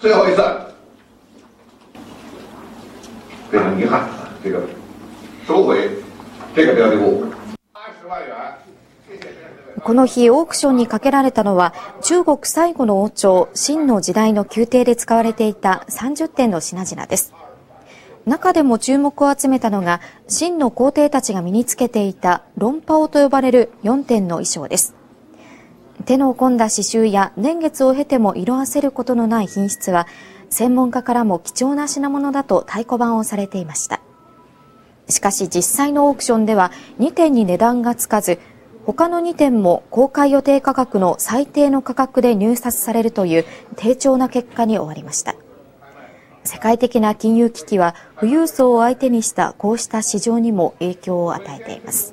最后一次，非常遗憾，这个收回这个标的物。この日、オークションにかけられたのは、中国最後の王朝、秦の時代の宮廷で使われていた30点の品々です。中でも注目を集めたのが、秦の皇帝たちが身につけていた論破王と呼ばれる4点の衣装です。手の込んだ刺繍や年月を経ても色あせることのない品質は、専門家からも貴重な品物だと太鼓判をされていました。しかし実際のオークションでは2点に値段がつかず、他の2点も公開予定価格の最低の価格で入札されるという低調な結果に終わりました。世界的な金融危機は富裕層を相手にしたこうした市場にも影響を与えています。